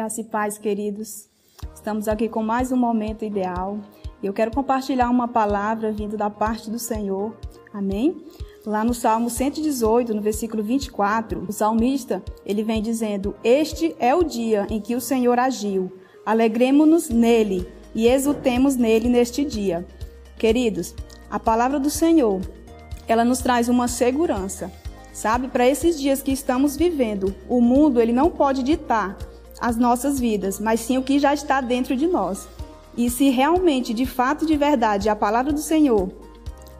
Graça e paz, queridos. Estamos aqui com mais um momento ideal. Eu quero compartilhar uma palavra vindo da parte do Senhor. Amém? Lá no Salmo 118, no versículo 24, o salmista, ele vem dizendo: "Este é o dia em que o Senhor agiu. Alegremo-nos nele e exultemos nele neste dia." Queridos, a palavra do Senhor, ela nos traz uma segurança. Sabe, para esses dias que estamos vivendo, o mundo ele não pode ditar as nossas vidas, mas sim o que já está dentro de nós. E se realmente, de fato, de verdade, a palavra do Senhor,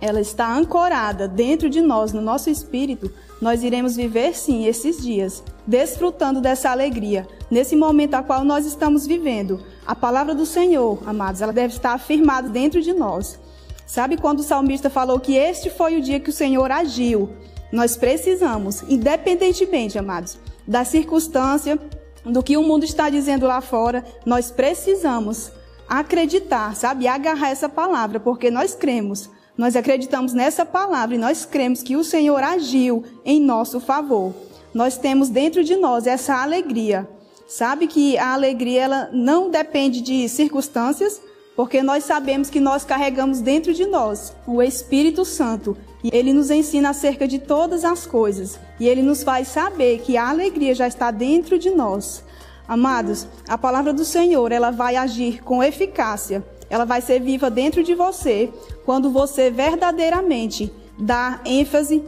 ela está ancorada dentro de nós, no nosso espírito, nós iremos viver sim esses dias, desfrutando dessa alegria, nesse momento a qual nós estamos vivendo. A palavra do Senhor, amados, ela deve estar afirmada dentro de nós. Sabe quando o salmista falou que este foi o dia que o Senhor agiu? Nós precisamos, independentemente, amados, da circunstância, do que o mundo está dizendo lá fora, nós precisamos acreditar, sabe? Agarrar essa palavra, porque nós cremos. Nós acreditamos nessa palavra e nós cremos que o Senhor agiu em nosso favor. Nós temos dentro de nós essa alegria. Sabe que a alegria ela não depende de circunstâncias, porque nós sabemos que nós carregamos dentro de nós o Espírito Santo e ele nos ensina acerca de todas as coisas e ele nos faz saber que a alegria já está dentro de nós. Amados, a palavra do Senhor, ela vai agir com eficácia. Ela vai ser viva dentro de você quando você verdadeiramente dá ênfase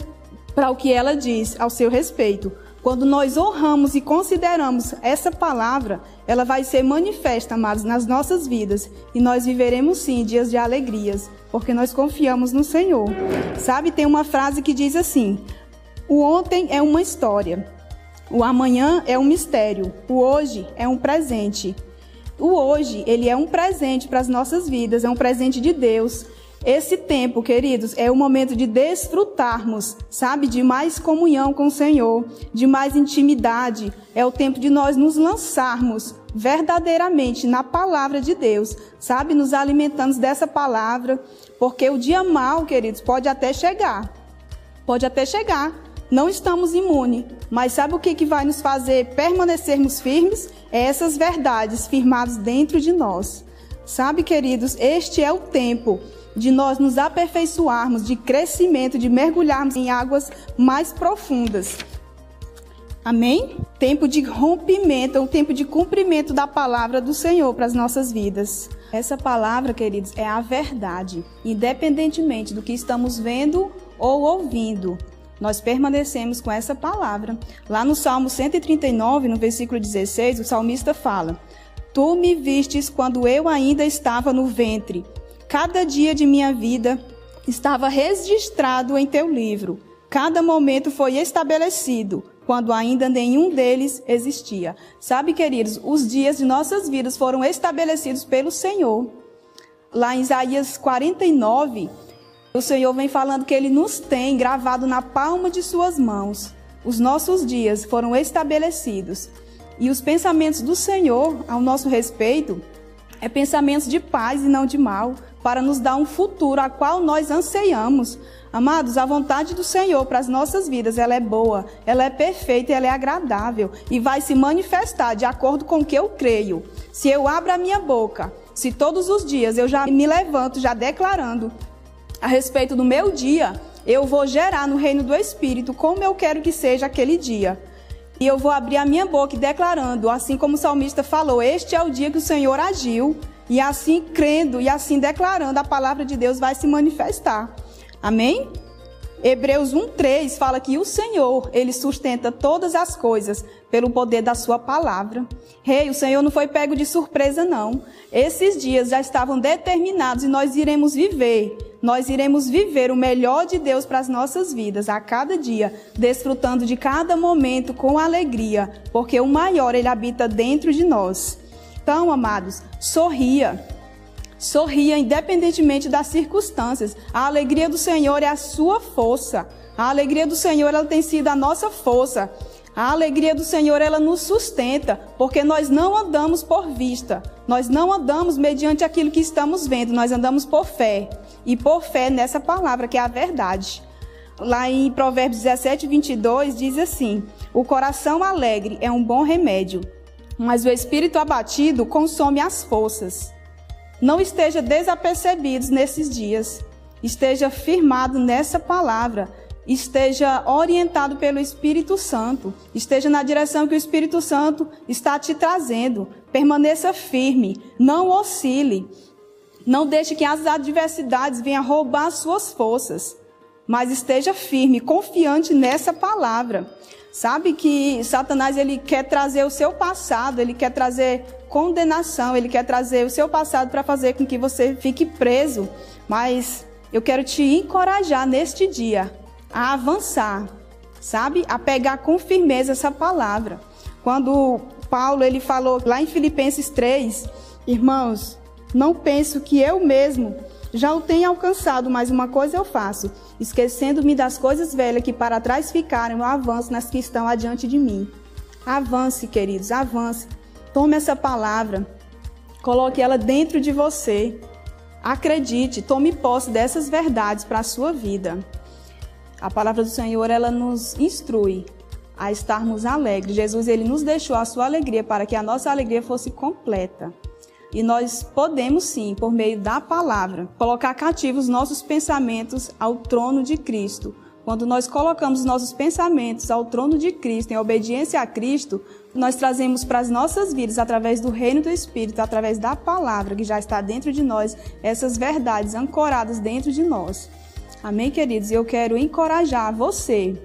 para o que ela diz ao seu respeito. Quando nós honramos e consideramos essa palavra, ela vai ser manifesta, amados, nas nossas vidas. E nós viveremos sim dias de alegrias, porque nós confiamos no Senhor. Sabe, tem uma frase que diz assim: O ontem é uma história, o amanhã é um mistério, o hoje é um presente. O hoje, ele é um presente para as nossas vidas, é um presente de Deus. Esse tempo, queridos, é o momento de desfrutarmos, sabe, de mais comunhão com o Senhor, de mais intimidade. É o tempo de nós nos lançarmos verdadeiramente na palavra de Deus, sabe, nos alimentando dessa palavra, porque o dia mal, queridos, pode até chegar. Pode até chegar. Não estamos imunes, mas sabe o que, que vai nos fazer permanecermos firmes? É essas verdades firmadas dentro de nós. Sabe, queridos, este é o tempo de nós nos aperfeiçoarmos, de crescimento, de mergulharmos em águas mais profundas. Amém? Tempo de rompimento, um tempo de cumprimento da palavra do Senhor para as nossas vidas. Essa palavra, queridos, é a verdade. Independentemente do que estamos vendo ou ouvindo, nós permanecemos com essa palavra. Lá no Salmo 139, no versículo 16, o salmista fala: Tu me vistes quando eu ainda estava no ventre Cada dia de minha vida estava registrado em teu livro. Cada momento foi estabelecido, quando ainda nenhum deles existia. Sabe, queridos, os dias de nossas vidas foram estabelecidos pelo Senhor. Lá em Isaías 49, o Senhor vem falando que ele nos tem gravado na palma de suas mãos. Os nossos dias foram estabelecidos. E os pensamentos do Senhor ao nosso respeito é pensamentos de paz e não de mal, para nos dar um futuro a qual nós anseiamos. Amados, a vontade do Senhor para as nossas vidas, ela é boa, ela é perfeita, ela é agradável e vai se manifestar de acordo com o que eu creio. Se eu abro a minha boca, se todos os dias eu já me levanto já declarando a respeito do meu dia, eu vou gerar no reino do Espírito como eu quero que seja aquele dia. E eu vou abrir a minha boca declarando, assim como o salmista falou: Este é o dia que o Senhor agiu. E assim crendo e assim declarando, a palavra de Deus vai se manifestar. Amém? Hebreus 1:3 fala que o Senhor, ele sustenta todas as coisas pelo poder da sua palavra. Rei, hey, o Senhor não foi pego de surpresa não. Esses dias já estavam determinados e nós iremos viver. Nós iremos viver o melhor de Deus para as nossas vidas a cada dia, desfrutando de cada momento com alegria, porque o maior ele habita dentro de nós. Então, amados, sorria. Sorria independentemente das circunstâncias. A alegria do Senhor é a sua força. A alegria do Senhor ela tem sido a nossa força. A alegria do Senhor ela nos sustenta, porque nós não andamos por vista. Nós não andamos mediante aquilo que estamos vendo, nós andamos por fé. E por fé nessa palavra que é a verdade. Lá em Provérbios 17, 22 diz assim: O coração alegre é um bom remédio, mas o espírito abatido consome as forças. Não esteja desapercebidos nesses dias. Esteja firmado nessa palavra. Esteja orientado pelo Espírito Santo. Esteja na direção que o Espírito Santo está te trazendo. Permaneça firme. Não oscile. Não deixe que as adversidades venham roubar suas forças. Mas esteja firme, confiante nessa palavra. Sabe que Satanás ele quer trazer o seu passado, ele quer trazer condenação, ele quer trazer o seu passado para fazer com que você fique preso. Mas eu quero te encorajar neste dia a avançar, sabe? A pegar com firmeza essa palavra. Quando Paulo ele falou lá em Filipenses 3, irmãos, não penso que eu mesmo já o tenho alcançado, mas uma coisa eu faço, esquecendo-me das coisas velhas que para trás ficaram, eu avanço nas que estão adiante de mim. Avance, queridos, avance. Tome essa palavra, coloque ela dentro de você. Acredite, tome posse dessas verdades para a sua vida. A palavra do Senhor, ela nos instrui a estarmos alegres. Jesus, ele nos deixou a sua alegria para que a nossa alegria fosse completa. E nós podemos sim, por meio da palavra, colocar cativos nossos pensamentos ao trono de Cristo. Quando nós colocamos nossos pensamentos ao trono de Cristo, em obediência a Cristo, nós trazemos para as nossas vidas, através do reino do Espírito, através da palavra que já está dentro de nós, essas verdades ancoradas dentro de nós. Amém, queridos? Eu quero encorajar você,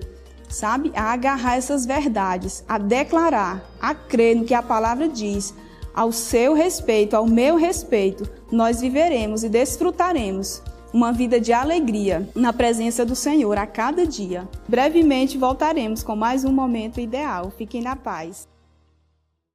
sabe, a agarrar essas verdades, a declarar, a crer no que a palavra diz ao seu respeito, ao meu respeito, nós viveremos e desfrutaremos uma vida de alegria na presença do Senhor a cada dia. Brevemente voltaremos com mais um momento ideal. Fiquem na paz.